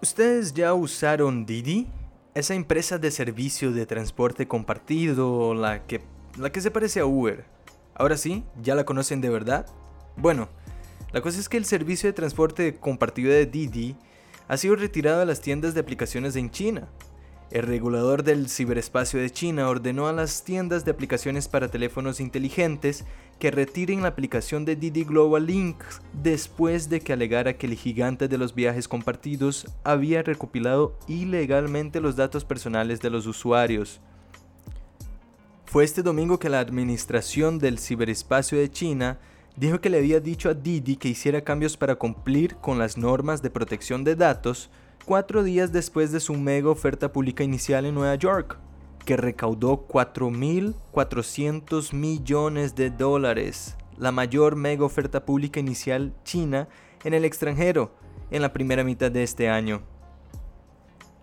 ¿Ustedes ya usaron Didi? Esa empresa de servicio de transporte compartido, la que, la que se parece a Uber. Ahora sí, ¿ya la conocen de verdad? Bueno, la cosa es que el servicio de transporte compartido de Didi ha sido retirado de las tiendas de aplicaciones en China. El regulador del ciberespacio de China ordenó a las tiendas de aplicaciones para teléfonos inteligentes que retiren la aplicación de Didi Global Link después de que alegara que el gigante de los viajes compartidos había recopilado ilegalmente los datos personales de los usuarios. Fue este domingo que la Administración del Ciberespacio de China dijo que le había dicho a Didi que hiciera cambios para cumplir con las normas de protección de datos cuatro días después de su mega oferta pública inicial en Nueva York, que recaudó 4.400 millones de dólares, la mayor mega oferta pública inicial china en el extranjero en la primera mitad de este año.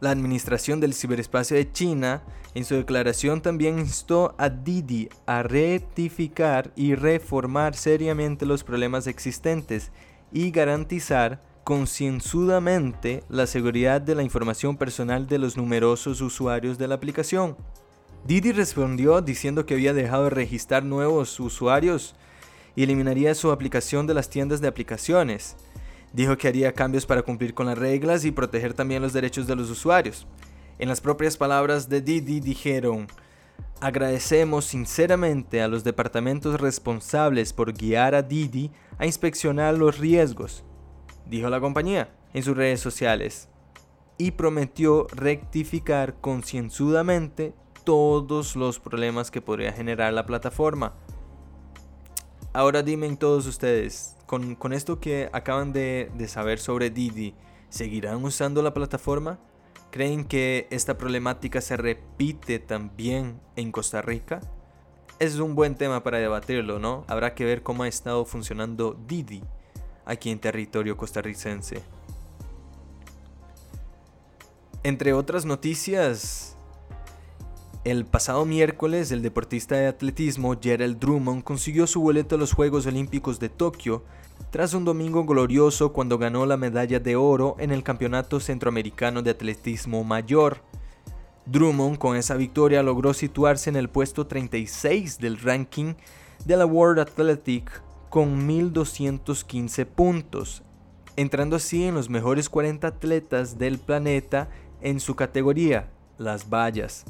La Administración del Ciberespacio de China en su declaración también instó a Didi a rectificar y reformar seriamente los problemas existentes y garantizar concienzudamente la seguridad de la información personal de los numerosos usuarios de la aplicación. Didi respondió diciendo que había dejado de registrar nuevos usuarios y eliminaría su aplicación de las tiendas de aplicaciones. Dijo que haría cambios para cumplir con las reglas y proteger también los derechos de los usuarios. En las propias palabras de Didi dijeron, agradecemos sinceramente a los departamentos responsables por guiar a Didi a inspeccionar los riesgos dijo la compañía en sus redes sociales, y prometió rectificar concienzudamente todos los problemas que podría generar la plataforma. Ahora dime todos ustedes, con, esto que acaban de, de saber sobre Didi, ¿seguirán usando la plataforma? ¿Creen que esta problemática se repite también en Costa Rica? Es un buen tema para debatirlo, ¿no? Habrá que ver cómo ha estado funcionando Didi aquí en territorio costarricense. Entre otras noticias, el pasado miércoles el deportista de atletismo Gerald Drummond consiguió su boleto a los Juegos Olímpicos de Tokio tras un domingo glorioso cuando ganó la medalla de oro en el Campeonato Centroamericano de Atletismo Mayor. Drummond con esa victoria logró situarse en el puesto 36 del ranking de la World Athletic con 1.215 puntos, entrando así en los mejores 40 atletas del planeta en su categoría, las vallas.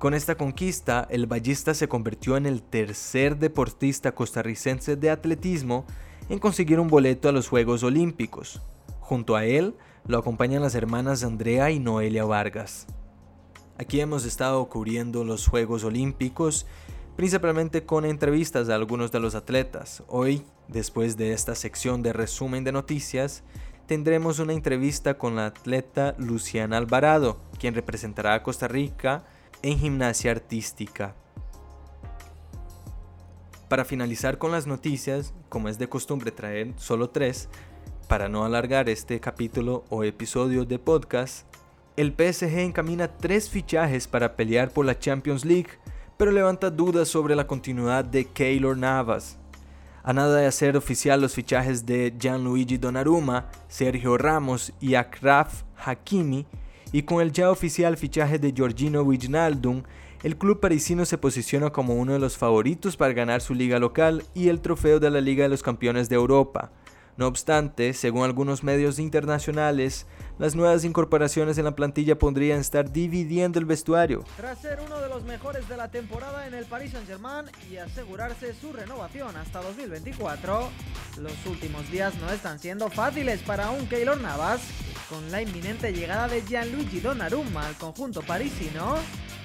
Con esta conquista, el ballista se convirtió en el tercer deportista costarricense de atletismo en conseguir un boleto a los Juegos Olímpicos. Junto a él lo acompañan las hermanas Andrea y Noelia Vargas. Aquí hemos estado cubriendo los Juegos Olímpicos principalmente con entrevistas de algunos de los atletas. Hoy, después de esta sección de resumen de noticias, tendremos una entrevista con la atleta Luciana Alvarado, quien representará a Costa Rica en gimnasia artística. Para finalizar con las noticias, como es de costumbre traer solo tres, para no alargar este capítulo o episodio de podcast, el PSG encamina tres fichajes para pelear por la Champions League pero levanta dudas sobre la continuidad de Keylor Navas. A nada de hacer oficial los fichajes de Gianluigi Donnarumma, Sergio Ramos y Akraf Hakimi, y con el ya oficial fichaje de Giorgino Wijnaldum, el club parisino se posiciona como uno de los favoritos para ganar su liga local y el trofeo de la Liga de los Campeones de Europa. No obstante, según algunos medios internacionales, las nuevas incorporaciones en la plantilla podrían estar dividiendo el vestuario. Tras ser uno de los mejores de la temporada en el Paris Saint-Germain y asegurarse su renovación hasta 2024, los últimos días no están siendo fáciles para un Keylor Navas, con la inminente llegada de Gianluigi Donnarumma al conjunto parisino,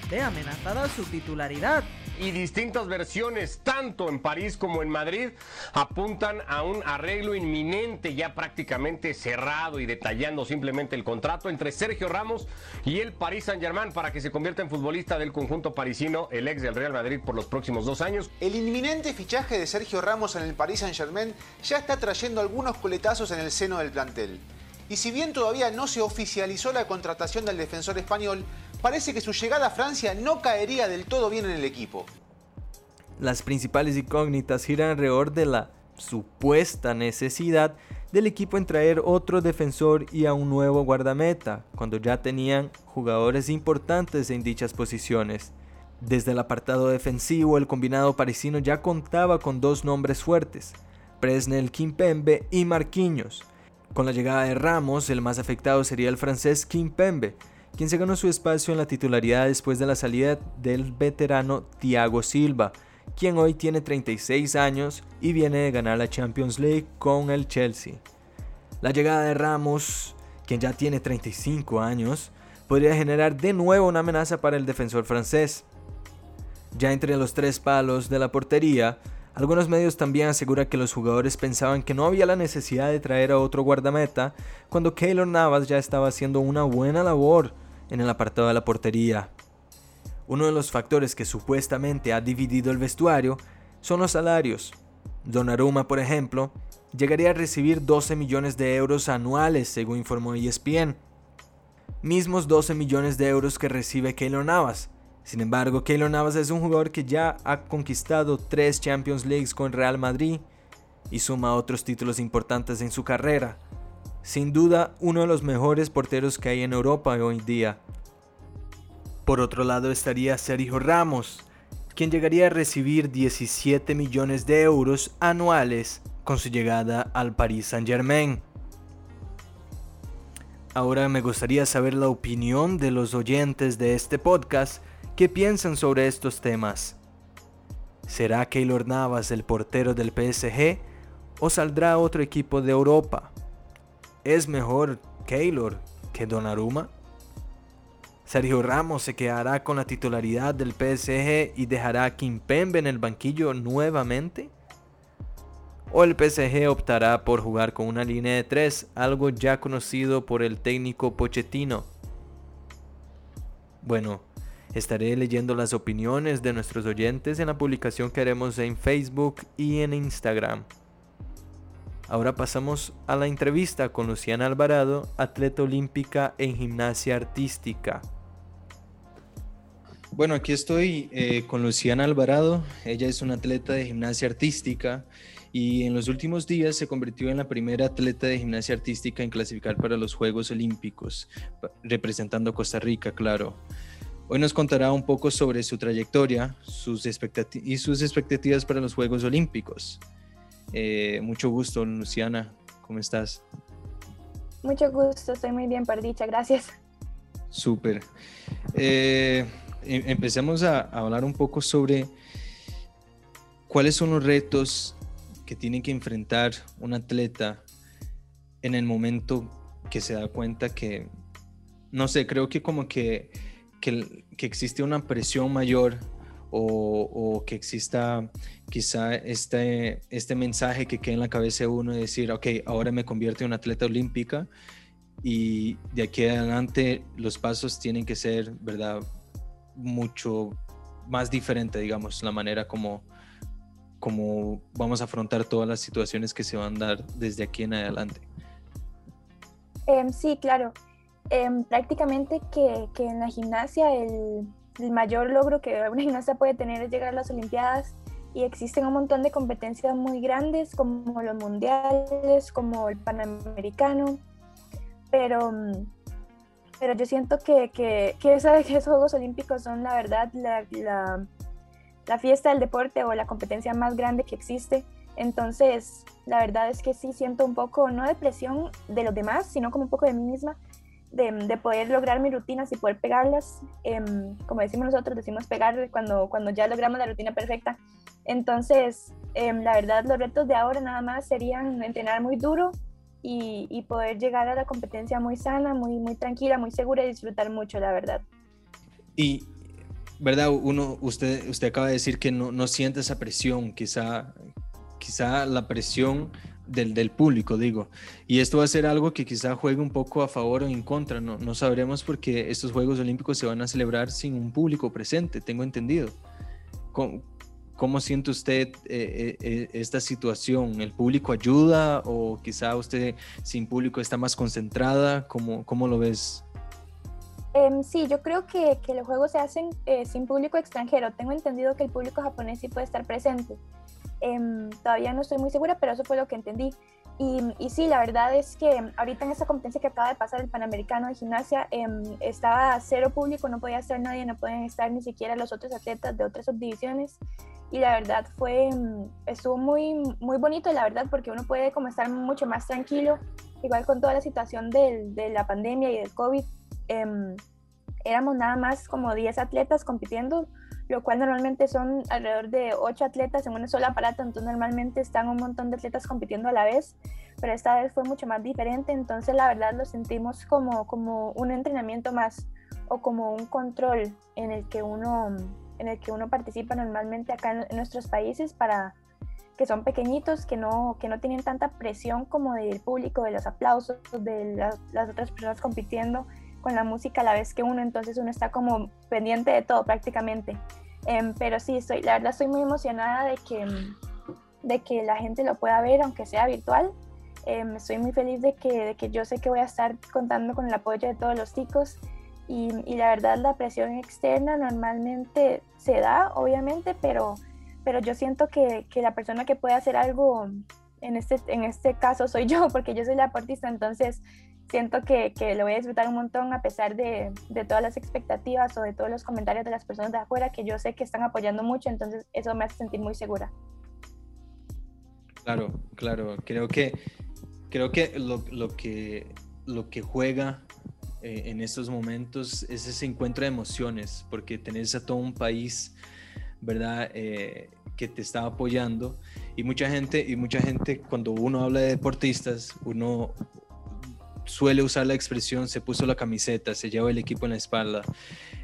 ve amenazada su titularidad y distintas versiones, tanto en París como en Madrid, apuntan a un arreglo inminente, ya prácticamente cerrado y detallando simplemente el contrato entre Sergio Ramos y el Paris Saint-Germain para que se convierta en futbolista del conjunto parisino, el ex del Real Madrid por los próximos dos años. El inminente fichaje de Sergio Ramos en el Paris Saint-Germain ya está trayendo algunos coletazos en el seno del plantel. Y si bien todavía no se oficializó la contratación del defensor español, parece que su llegada a Francia no caería del todo bien en el equipo. Las principales incógnitas giran alrededor de la supuesta necesidad del equipo en traer otro defensor y a un nuevo guardameta, cuando ya tenían jugadores importantes en dichas posiciones. Desde el apartado defensivo, el combinado parisino ya contaba con dos nombres fuertes, Presnel Kimpembe y Marquinhos. Con la llegada de Ramos, el más afectado sería el francés Kimpembe, quien se ganó su espacio en la titularidad después de la salida del veterano Thiago Silva, quien hoy tiene 36 años y viene de ganar la Champions League con el Chelsea. La llegada de Ramos, quien ya tiene 35 años, podría generar de nuevo una amenaza para el defensor francés. Ya entre los tres palos de la portería, algunos medios también aseguran que los jugadores pensaban que no había la necesidad de traer a otro guardameta cuando Keylor Navas ya estaba haciendo una buena labor en el apartado de la portería. Uno de los factores que supuestamente ha dividido el vestuario son los salarios. Donnarumma, por ejemplo, llegaría a recibir 12 millones de euros anuales, según informó ESPN. Mismos 12 millones de euros que recibe Keylor Navas. Sin embargo, Keylor Navas es un jugador que ya ha conquistado tres Champions Leagues con Real Madrid y suma otros títulos importantes en su carrera. Sin duda, uno de los mejores porteros que hay en Europa hoy en día. Por otro lado estaría Sergio Ramos, quien llegaría a recibir 17 millones de euros anuales con su llegada al Paris Saint Germain. Ahora me gustaría saber la opinión de los oyentes de este podcast que piensan sobre estos temas. ¿Será Keylor Navas el portero del PSG o saldrá otro equipo de Europa? ¿Es mejor Keylor que Donnarumma? Sergio Ramos se quedará con la titularidad del PSG y dejará a Kimpembe en el banquillo nuevamente. ¿O el PSG optará por jugar con una línea de tres, algo ya conocido por el técnico Pochettino? Bueno, estaré leyendo las opiniones de nuestros oyentes en la publicación que haremos en Facebook y en Instagram. Ahora pasamos a la entrevista con Luciana Alvarado, atleta olímpica en gimnasia artística. Bueno, aquí estoy eh, con Luciana Alvarado. Ella es una atleta de gimnasia artística y en los últimos días se convirtió en la primera atleta de gimnasia artística en clasificar para los Juegos Olímpicos, representando a Costa Rica, claro. Hoy nos contará un poco sobre su trayectoria sus y sus expectativas para los Juegos Olímpicos. Eh, mucho gusto, Luciana. ¿Cómo estás? Mucho gusto, estoy muy bien, dicha, gracias. Súper. Eh, Em, empecemos a, hablar un poco sobre cuáles son los retos que tiene que enfrentar un atleta en el momento que se da cuenta que, no sé, creo que como que, que, existe una presión mayor o, que exista quizá este, este mensaje que queda en la cabeza de uno de decir, ok, ahora me convierto en una atleta olímpica y de aquí adelante los pasos tienen que ser, ¿verdad? mucho más diferente, digamos, la manera como, como vamos a afrontar todas las situaciones que se van a dar desde aquí en adelante. Em, sí, claro. Em, prácticamente que, que, en la gimnasia el, el, mayor logro que una gimnasia puede tener es llegar a las Olimpiadas y existen un montón de competencias muy grandes como los mundiales, como el panamericano, pero pero yo siento que, que, que, esos Juegos Olímpicos son la verdad la, la, la, fiesta del deporte o la competencia más grande que existe. Entonces, la verdad es que sí siento un poco, no de presión de los demás, sino como un poco de mí misma, de, de poder lograr mis rutinas y poder pegarlas. Em, como decimos nosotros, decimos pegar cuando, cuando ya logramos la rutina perfecta. Entonces, em, la verdad, los retos de ahora nada más serían entrenar muy duro, y, poder llegar a la competencia muy sana, muy, muy tranquila, muy segura y disfrutar mucho, la verdad. Y, ¿verdad? Uno, usted, usted acaba de decir que no, no siente esa presión, quizá, quizá la presión del, del, público, digo. Y esto va a ser algo que quizá juegue un poco a favor o en contra, no, no sabremos porque estos Juegos Olímpicos se van a celebrar sin un público presente, tengo entendido. ¿Cómo, ¿Cómo siente usted eh, eh, eh, esta situación? ¿El público ayuda o quizá usted sin público está más concentrada? ¿Cómo, cómo lo ves? Em, sí, yo creo que, que, los juegos se hacen sin público extranjero. Tengo entendido que el público japonés sí puede estar presente. Em, todavía no estoy muy segura, pero eso fue lo que entendí. Y, y, sí, la verdad es que ahorita en esta competencia que acaba de pasar el Panamericano de Gimnasia, em, estaba cero público, no podía estar nadie, no pueden estar ni siquiera los otros atletas de otras subdivisiones. Y la verdad fue, em, estuvo muy, muy bonito, la verdad, porque uno puede como estar mucho más tranquilo, igual con toda la situación del, de la pandemia y del COVID. Em, éramos nada más como 10 atletas compitiendo, lo cual normalmente son alrededor de 8 atletas en una sola aparato, entonces normalmente están un montón de atletas compitiendo a la vez, pero esta vez fue mucho más diferente, entonces la verdad lo sentimos como, como un entrenamiento más o como un control en el que uno, en el que uno participa normalmente acá en, nuestros países para que son pequeñitos, que no, que no tienen tanta presión como del público, de los aplausos, de las otras personas compitiendo con la música a la vez que uno, entonces uno está como pendiente de todo prácticamente. Em, pero sí, estoy, la verdad estoy muy emocionada de que, de que la gente lo pueda ver, aunque sea virtual. Em, estoy muy feliz de que, de que yo sé que voy a estar contando con el apoyo de todos los chicos y, y, la verdad la presión externa normalmente se da, obviamente, pero, pero yo siento que, que la persona que puede hacer algo en este, en este caso soy yo, porque yo soy la deportista, entonces siento que, que, lo voy a disfrutar un montón a pesar de, de, todas las expectativas o de todos los comentarios de las personas de afuera que yo sé que están apoyando mucho, entonces eso me hace sentir muy segura. Claro, claro, creo que, creo que lo, lo que, lo que juega eh, en estos momentos es ese encuentro de emociones, porque tenés a todo un país, ¿verdad? Eh, que te está apoyando y mucha gente y mucha gente cuando uno habla de deportistas uno suele usar la expresión se puso la camiseta, se lleva el equipo en la espalda.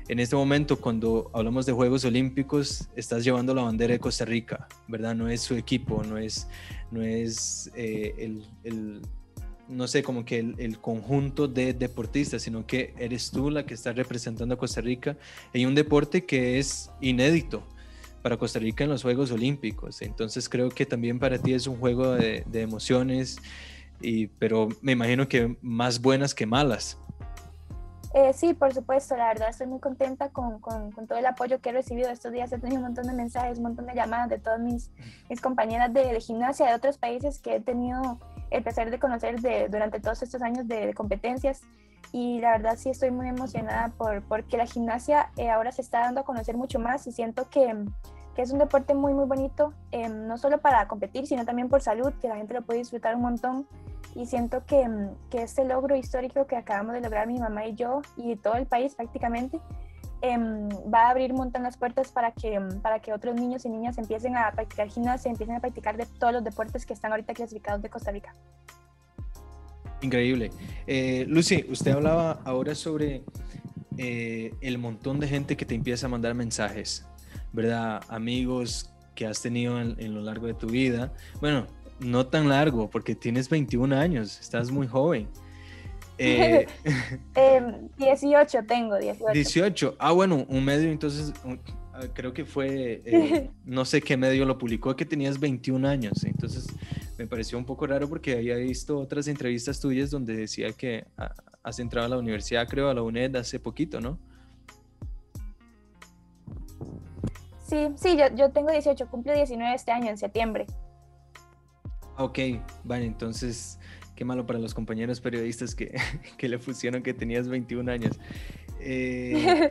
En este momento, cuando hablamos de Juegos Olímpicos, estás llevando la bandera de Costa Rica, ¿verdad? No es su equipo, no es, no es eh, el, el, no sé, como que el, conjunto de deportistas, sino que eres tú la que está representando a Costa Rica en un deporte que es inédito para Costa Rica en los Juegos Olímpicos. Entonces creo que también para ti es un juego de emociones pero me imagino que más buenas que malas. Eh, sí, por supuesto, la verdad estoy muy contenta con, con, todo el apoyo que he recibido estos días. He tenido un montón de mensajes, un montón de llamadas de todas mis, mis compañeras de, gimnasia de otros países que he tenido el placer de conocer de, durante todos estos años de, competencias. Y la verdad sí estoy muy emocionada por, porque la gimnasia eh, ahora se está dando a conocer mucho más y siento que, que es un deporte muy, muy bonito, eh, no solo para competir, sino también por salud, que la gente lo puede disfrutar un montón y siento que, mm, que, este logro histórico que acabamos de lograr mi mamá y yo y todo el país prácticamente em, va a abrir un montón las puertas para que, mm, para que otros niños y niñas empiecen a practicar gimnasia, empiecen a practicar de todos los deportes que están ahorita clasificados de Costa Rica. Increíble. Eh, Lucy, usted hablaba ahora sobre eh, el montón de gente que te empieza a mandar mensajes, ¿verdad? Amigos que has tenido en, en lo largo de tu vida. Bueno, no tan largo, porque tienes 21 años, estás muy joven. 18 em, tengo, 18. 18, ah bueno, un medio entonces, ah, creo que fue, eh, no sé qué medio lo publicó, que tenías 21 años, entonces me pareció un poco raro porque había visto otras entrevistas tuyas donde decía que ah, has entrado a la universidad, creo, a la UNED hace poquito, ¿no? Sí, sí, yo, yo tengo 18, cumplo 19 este año, en septiembre. Ok, vale, entonces qué malo para los compañeros periodistas que, que le pusieron que tenías 21 años. Eh,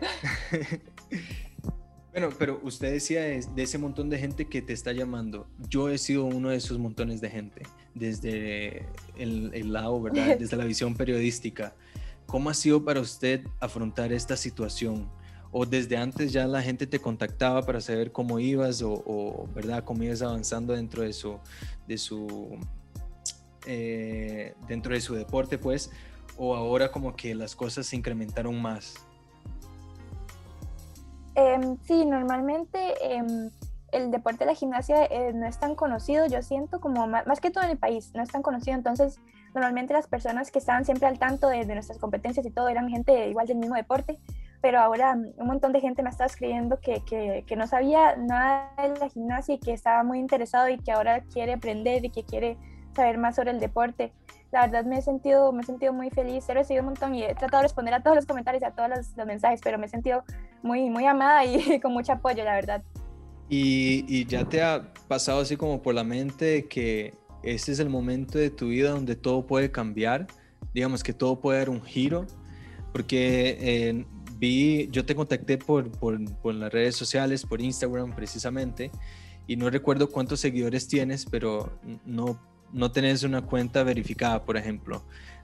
bueno, pero usted decía de, ese montón de gente que te está llamando. Yo he sido uno de esos montones de gente, desde el, el lado, ¿verdad? Desde la visión periodística. ¿Cómo ha sido para usted afrontar esta situación? O desde antes ya la gente te contactaba para saber cómo ibas o, verdad cómo ibas avanzando dentro de su de su eh, dentro de su deporte pues o ahora como que las cosas se incrementaron más. Em, sí normalmente em, el deporte de la gimnasia eh, no es tan conocido yo siento como más, más, que todo en el país no es tan conocido entonces normalmente las personas que estaban siempre al tanto de, de nuestras competencias y todo eran gente igual del mismo deporte pero ahora un montón de gente me está escribiendo que, que, que, no sabía nada de la gimnasia y que estaba muy interesado y que ahora quiere aprender y que quiere saber más sobre el deporte. La verdad me he sentido, me he sentido muy feliz, he recibido un montón y he tratado de responder a todos los comentarios y a todos los, los mensajes, pero me he sentido muy, muy amada y con mucho apoyo, la verdad. Y, y, ya te ha pasado así como por la mente que este es el momento de tu vida donde todo puede cambiar, digamos que todo puede dar un giro, porque eh, vi, yo te contacté por, por, por, las redes sociales, por Instagram precisamente, y no recuerdo cuántos seguidores tienes, pero no, no tenés una cuenta verificada, por ejemplo.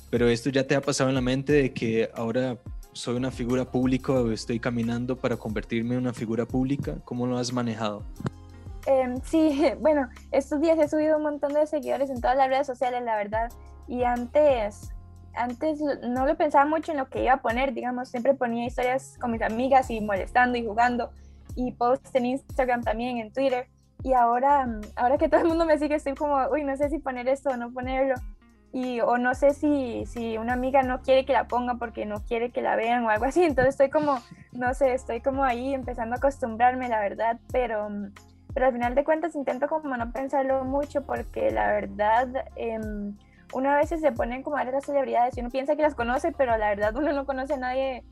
Pero esto ya te ha pasado en la mente de que ahora soy una figura pública o estoy caminando para convertirme en una figura pública? ¿Cómo lo has manejado? Em, sí, bueno, estos días he subido un montón de seguidores en todas las redes sociales, la verdad. Y antes, antes no lo pensaba mucho en lo que iba a poner, digamos, siempre ponía historias con mis amigas y molestando y jugando y posts en Instagram también, en Twitter. Y ahora, ahora que todo el mundo me sigue, estoy como, uy, no sé si poner esto o no ponerlo y o no sé si, si una amiga no quiere que la ponga porque no quiere que la vean o algo así, entonces estoy como, no sé, estoy como ahí empezando a acostumbrarme, la verdad, pero, pero al final de cuentas intento como no pensarlo mucho porque la verdad... Eh, una vez se ponen como a las celebridades y uno piensa que las conoce, pero la verdad uno no conoce a nadie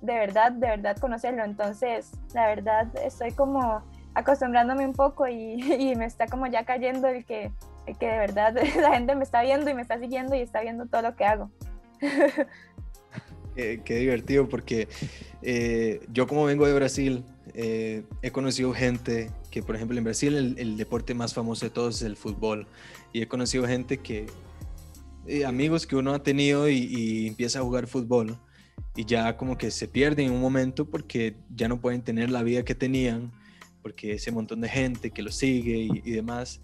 de verdad, de verdad conocerlo. Entonces, la verdad estoy como acostumbrándome un poco y, y me está como ya cayendo el que que de verdad la gente me está viendo y me está siguiendo y está viendo todo lo que hago. Qué, divertido porque eh, yo como vengo de Brasil, eh, he conocido gente que, por ejemplo, en Brasil el, deporte más famoso de todos es el fútbol. Y he conocido gente que, eh, amigos que uno ha tenido y, y, empieza a jugar fútbol y ya como que se pierden en un momento porque ya no pueden tener la vida que tenían, porque ese montón de gente que lo sigue y, y demás.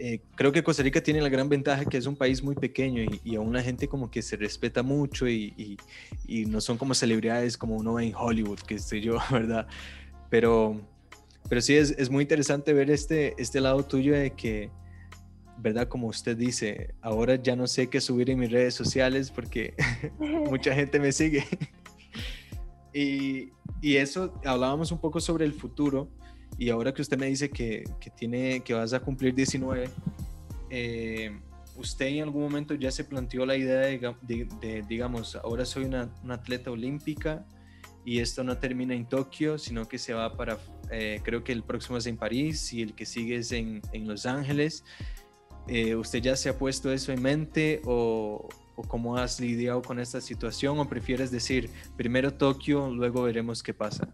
Eh, creo que Costa Rica tiene la gran ventaja que es un país muy pequeño y, aún la gente como que se respeta mucho y, no son como celebridades como uno ve en Hollywood, que estoy yo, ¿verdad? Pero, pero sí es, es, muy interesante ver este, este lado tuyo de que, ¿verdad? Como usted dice, ahora ya no sé qué subir en mis redes sociales porque mucha gente me sigue. y, y eso, hablábamos un poco sobre el futuro y ahora que usted me dice que, que tiene, que vas a cumplir 19, eh, ¿usted en algún momento ya se planteó la idea de, digamos, ahora soy una, atleta olímpica y esto no termina en Tokio, sino que se va para, eh, creo que el próximo es en París y el que sigue es en, en Los Ángeles? Eh, ¿Usted ya se ha puesto eso en mente o, o cómo has lidiado con esta situación o prefieres decir primero Tokio, luego veremos qué pasa?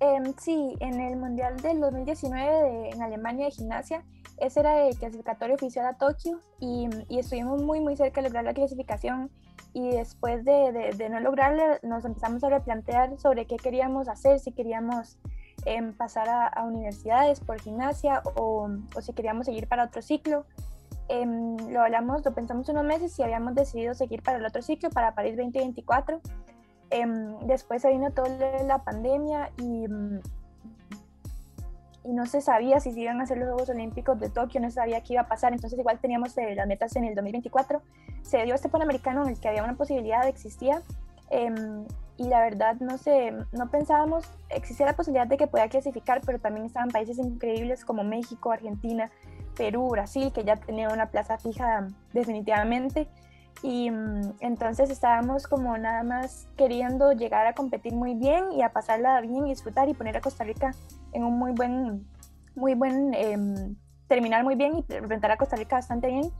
Em, sí, en el Mundial del 2019 en Alemania de gimnasia, ese era el clasificatorio oficial a Tokio y, estuvimos muy, muy cerca de lograr la clasificación y después de, de, no lograrla nos empezamos a replantear sobre qué queríamos hacer, si queríamos em, pasar a, universidades por gimnasia o, o, si queríamos seguir para otro ciclo. Em, lo hablamos, lo pensamos unos meses y habíamos decidido seguir para el otro ciclo, para París 2024. Em, después se vino toda la pandemia y, y no se sabía si se iban a hacer los Juegos Olímpicos de Tokio, no se sabía qué iba a pasar, entonces igual teníamos eh, las metas en el 2024. Se dio este Panamericano en el que había una posibilidad, existía, em, y la verdad no sé, no pensábamos, existía la posibilidad de que pueda clasificar, pero también estaban países increíbles como México, Argentina, Perú, Brasil, que ya tenían una plaza fija definitivamente. Y mm, entonces estábamos como nada más queriendo llegar a competir muy bien y a pasarla bien y disfrutar y poner a Costa Rica en un muy buen, muy buen, em, terminar muy bien y representar a Costa Rica bastante bien.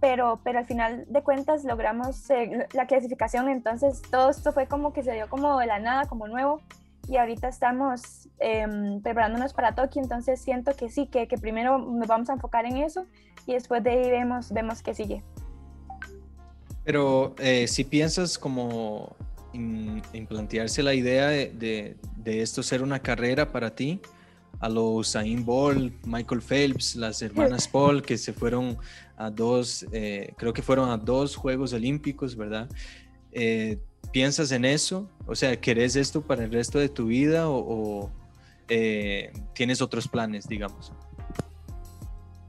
Pero, pero al final de cuentas logramos eh, la clasificación, entonces todo esto fue como que se dio como de la nada, como nuevo. Y ahorita estamos em, preparándonos para Tokio, entonces siento que sí, que, que primero nos vamos a enfocar en eso y después de ahí vemos, vemos qué sigue. Pero eh, si piensas como en, plantearse la idea de, esto ser una carrera para ti, a los Usain Bolt, Michael Phelps, las hermanas Paul, que se fueron a dos, eh, creo que fueron a dos Juegos Olímpicos, ¿verdad? Eh, ¿Piensas en eso? O sea, ¿querés esto para el resto de tu vida o, tienes otros planes, digamos?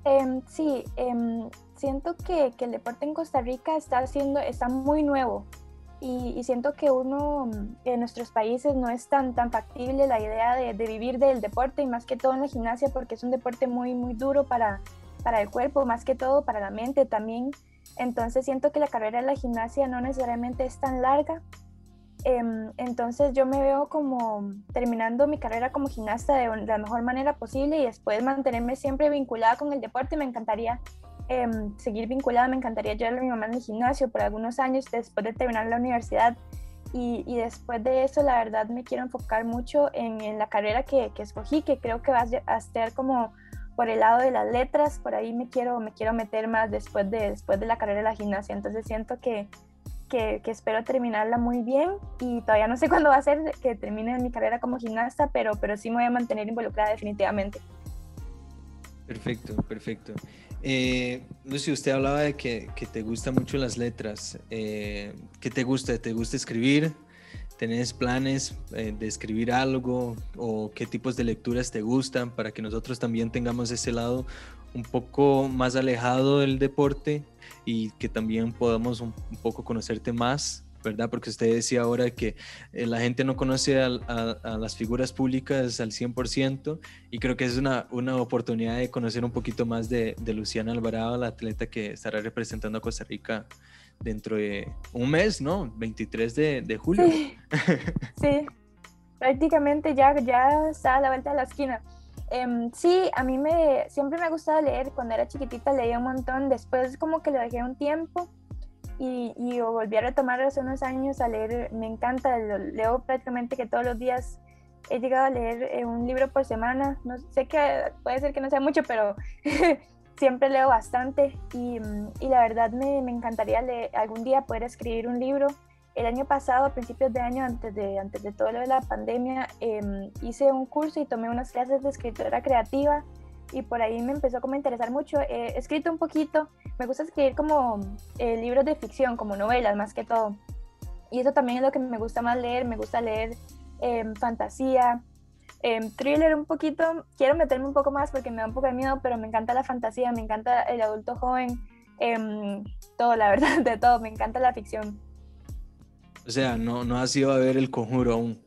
Em, sí, em, siento que, que, el deporte en Costa Rica está, haciendo, está muy nuevo y, siento que uno en nuestros países no es tan, tan factible la idea de, de, vivir del deporte y más que todo en la gimnasia porque es un deporte muy, muy duro para, para el cuerpo, más que todo para la mente también. Entonces siento que la carrera de la gimnasia no necesariamente es tan larga. Em, entonces yo me veo como terminando mi carrera como gimnasta de la mejor manera posible y después mantenerme siempre vinculada con el deporte. Me encantaría em, seguir vinculada, me encantaría llevarle a mi mamá en el gimnasio por algunos años después de terminar la universidad. Y, y después de eso, la verdad, me quiero enfocar mucho en, en la carrera que, que, escogí, que creo que va a estar como por el lado de las letras, por ahí me quiero, me quiero meter más después de, después de la carrera de la gimnasia. Entonces siento que, que, que, espero terminarla muy bien y todavía no sé cuándo va a ser que termine mi carrera como gimnasta, pero, pero sí me voy a mantener involucrada definitivamente. Perfecto, perfecto. Eh, Lucy, usted hablaba de que, te gustan mucho las letras. Eh, ¿Qué te gusta? ¿Te gusta escribir? ¿Tenés planes eh, de escribir algo o qué tipos de lecturas te gustan para que nosotros también tengamos ese lado un poco más alejado del deporte y que también podamos un poco conocerte más ¿verdad? Porque usted decía ahora que eh, la gente no conoce a, las figuras públicas al 100% y creo que es una, una oportunidad de conocer un poquito más de, Luciana Alvarado, la atleta que estará representando a Costa Rica dentro de un mes, ¿no? 23 de, julio. Sí. prácticamente ya, ya está a la vuelta de la esquina. Em, sí, a mí me, siempre me ha gustado leer, cuando era chiquitita leía un montón, después como que lo dejé un tiempo y, y volví a retomar hace unos años a leer, me encanta, leo prácticamente que todos los días he llegado a leer eh, un libro por semana, no sé que puede ser que no sea mucho, pero siempre leo bastante y, y la verdad me, me, encantaría leer, algún día poder escribir un libro. El año pasado, a principios de año, antes de, antes de todo lo de la pandemia, eh, hice un curso y tomé unas clases de escritura creativa y por ahí me empezó como a interesar mucho. He escrito un poquito, me gusta escribir como eh, libros de ficción, como novelas más que todo. Y eso también es lo que me gusta más leer, me gusta leer eh, fantasía, eh, thriller un poquito, quiero meterme un poco más porque me da un poco de miedo, pero me encanta la fantasía, me encanta el adulto joven, em, todo, la verdad, de todo, me encanta la ficción. O sea, no, no has ido a ver el conjuro aún.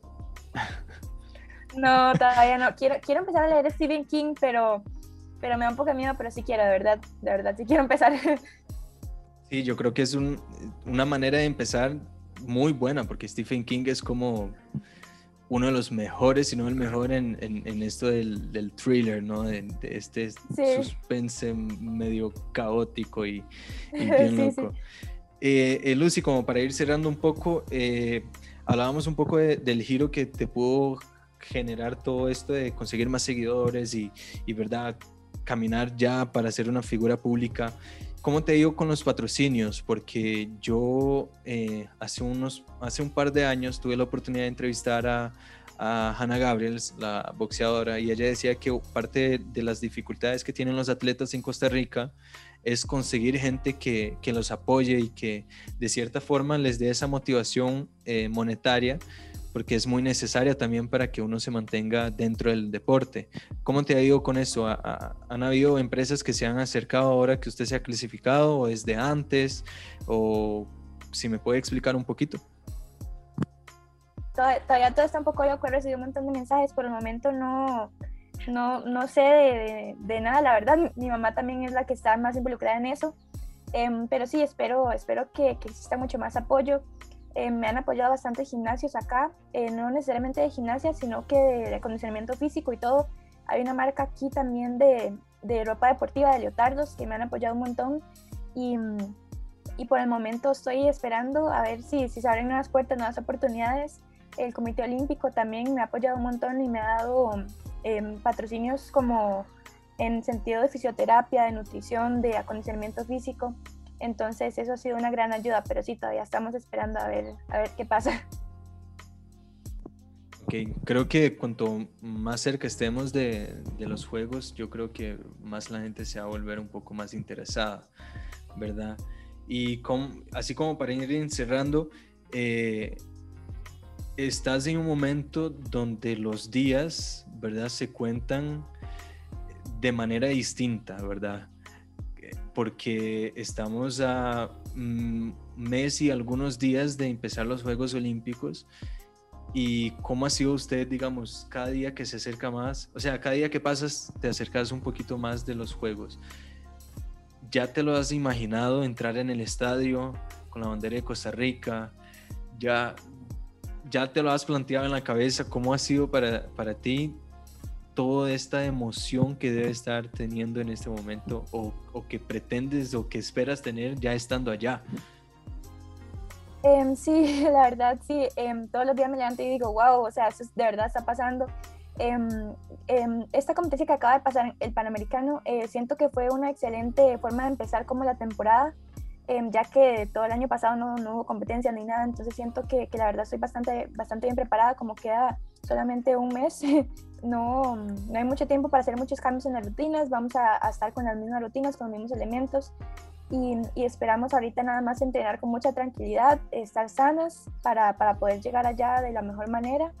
No, todavía no. Quiero, quiero empezar a leer Stephen King, pero pero me da un poco de miedo, pero sí quiero, de verdad, de verdad, sí quiero empezar. Sí, yo creo que es un, una manera de empezar muy buena, porque Stephen King es como uno de los mejores, si no el mejor en, en, esto del, del, thriller, ¿no? De, este suspense medio caótico y, bien loco. Eh, eh, Lucy, como para ir cerrando un poco, eh, hablábamos un poco del giro que te pudo generar todo esto de conseguir más seguidores y, y verdad, caminar ya para ser una figura pública. ¿Cómo te digo con los patrocinios? Porque yo eh, hace, unos, hace un par de años tuve la oportunidad de entrevistar a, a Hannah Gabriels, la boxeadora, y ella decía que parte de las dificultades que tienen los atletas en Costa Rica es conseguir gente que, que los apoye y que de cierta forma les dé esa motivación eh, monetaria porque es muy necesaria también para que uno se mantenga dentro del deporte. ¿Cómo te ha ido con eso? ¿Han habido empresas que se han acercado ahora que usted se ha clasificado o desde antes? ¿O si me puede explicar un poquito? Todavía, todo está un poco loco, he recibido un montón de mensajes, por el momento no, no, no sé de, de, nada, la verdad. Mi mamá también es la que está más involucrada en eso. Um, pero sí, espero, espero que, que exista mucho más apoyo. Eh, me han apoyado bastante gimnasios acá, eh, no necesariamente de gimnasia, sino que de, acondicionamiento físico y todo. Hay una marca aquí también de, de, ropa deportiva, de leotardos, que me han apoyado un montón. Y, y por el momento estoy esperando a ver si, si se abren nuevas puertas, nuevas oportunidades. El Comité Olímpico también me ha apoyado un montón y me ha dado eh, patrocinios como en sentido de fisioterapia, de nutrición, de acondicionamiento físico. Entonces eso ha sido una gran ayuda, pero sí, todavía estamos esperando a ver, a ver qué pasa. Ok, creo que cuanto más cerca estemos de, de, los juegos, yo creo que más la gente se va a volver un poco más interesada, ¿verdad? Y así como para ir encerrando, eh, estás en un momento donde los días, ¿verdad? Se cuentan de manera distinta, ¿verdad? Porque estamos a mm, mes y algunos días de empezar los Juegos Olímpicos. ¿Y cómo ha sido usted, digamos, cada día que se acerca más? O sea, cada día que pasas te acercas un poquito más de los Juegos. ¿Ya te lo has imaginado entrar en el estadio con la bandera de Costa Rica? ¿Ya, ya te lo has planteado en la cabeza? ¿Cómo ha sido para, para ti toda esta emoción que debe estar teniendo en este momento o, que pretendes o que esperas tener ya estando allá. Em, sí, la verdad, sí. Em, todos los días me levanto y digo, wow, o sea, eso de verdad está pasando. Em, esta competencia que acaba de pasar, el Panamericano, eh, siento que fue una excelente forma de empezar como la temporada. Ya que todo el año pasado no, no, hubo competencia ni nada, entonces siento que, que, la verdad estoy bastante, bastante bien preparada, como queda solamente un mes, no, no hay mucho tiempo para hacer muchos cambios en las rutinas, vamos a, a estar con las mismas rutinas, con los mismos elementos y, y, esperamos ahorita nada más entrenar con mucha tranquilidad, estar sanas para, para poder llegar allá de la mejor manera.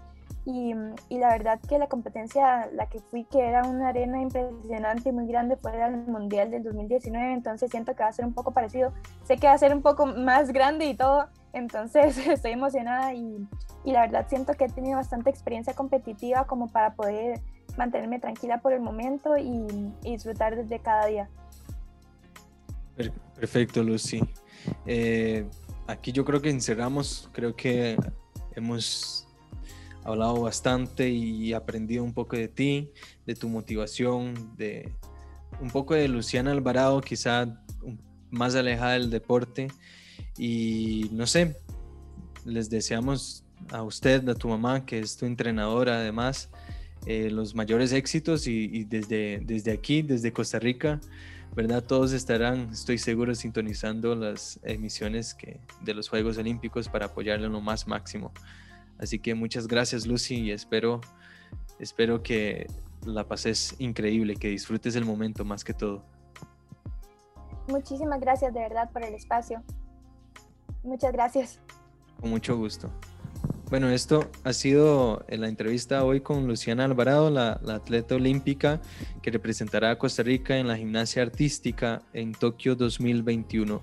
Y, y, la verdad que la competencia, la que fui, que era una arena impresionante y muy grande, fue el Mundial del 2019, entonces siento que va a ser un poco parecido. Sé que va a ser un poco más grande y todo, entonces estoy emocionada y, la verdad siento que he tenido bastante experiencia competitiva como para poder mantenerme tranquila por el momento y, disfrutar desde cada día. Perfecto, Lucy. Eh, aquí yo creo que encerramos, creo que hemos hablado bastante y aprendido un poco de ti, de tu motivación, de un poco de Luciana Alvarado, quizá más alejada del deporte. Y no sé, les deseamos a usted, a tu mamá, que es tu entrenadora además, eh, los mayores éxitos y, desde, desde aquí, desde Costa Rica, ¿verdad? Todos estarán, estoy seguro, sintonizando las emisiones que, de los Juegos Olímpicos para apoyarle en lo más máximo. Así que muchas gracias Lucy y espero, espero que la pases increíble, que disfrutes el momento más que todo. Muchísimas gracias de verdad por el espacio. Muchas gracias. Con mucho gusto. Bueno, esto ha sido la entrevista hoy con Luciana Alvarado, la, la, atleta olímpica que representará a Costa Rica en la gimnasia artística en Tokio 2021.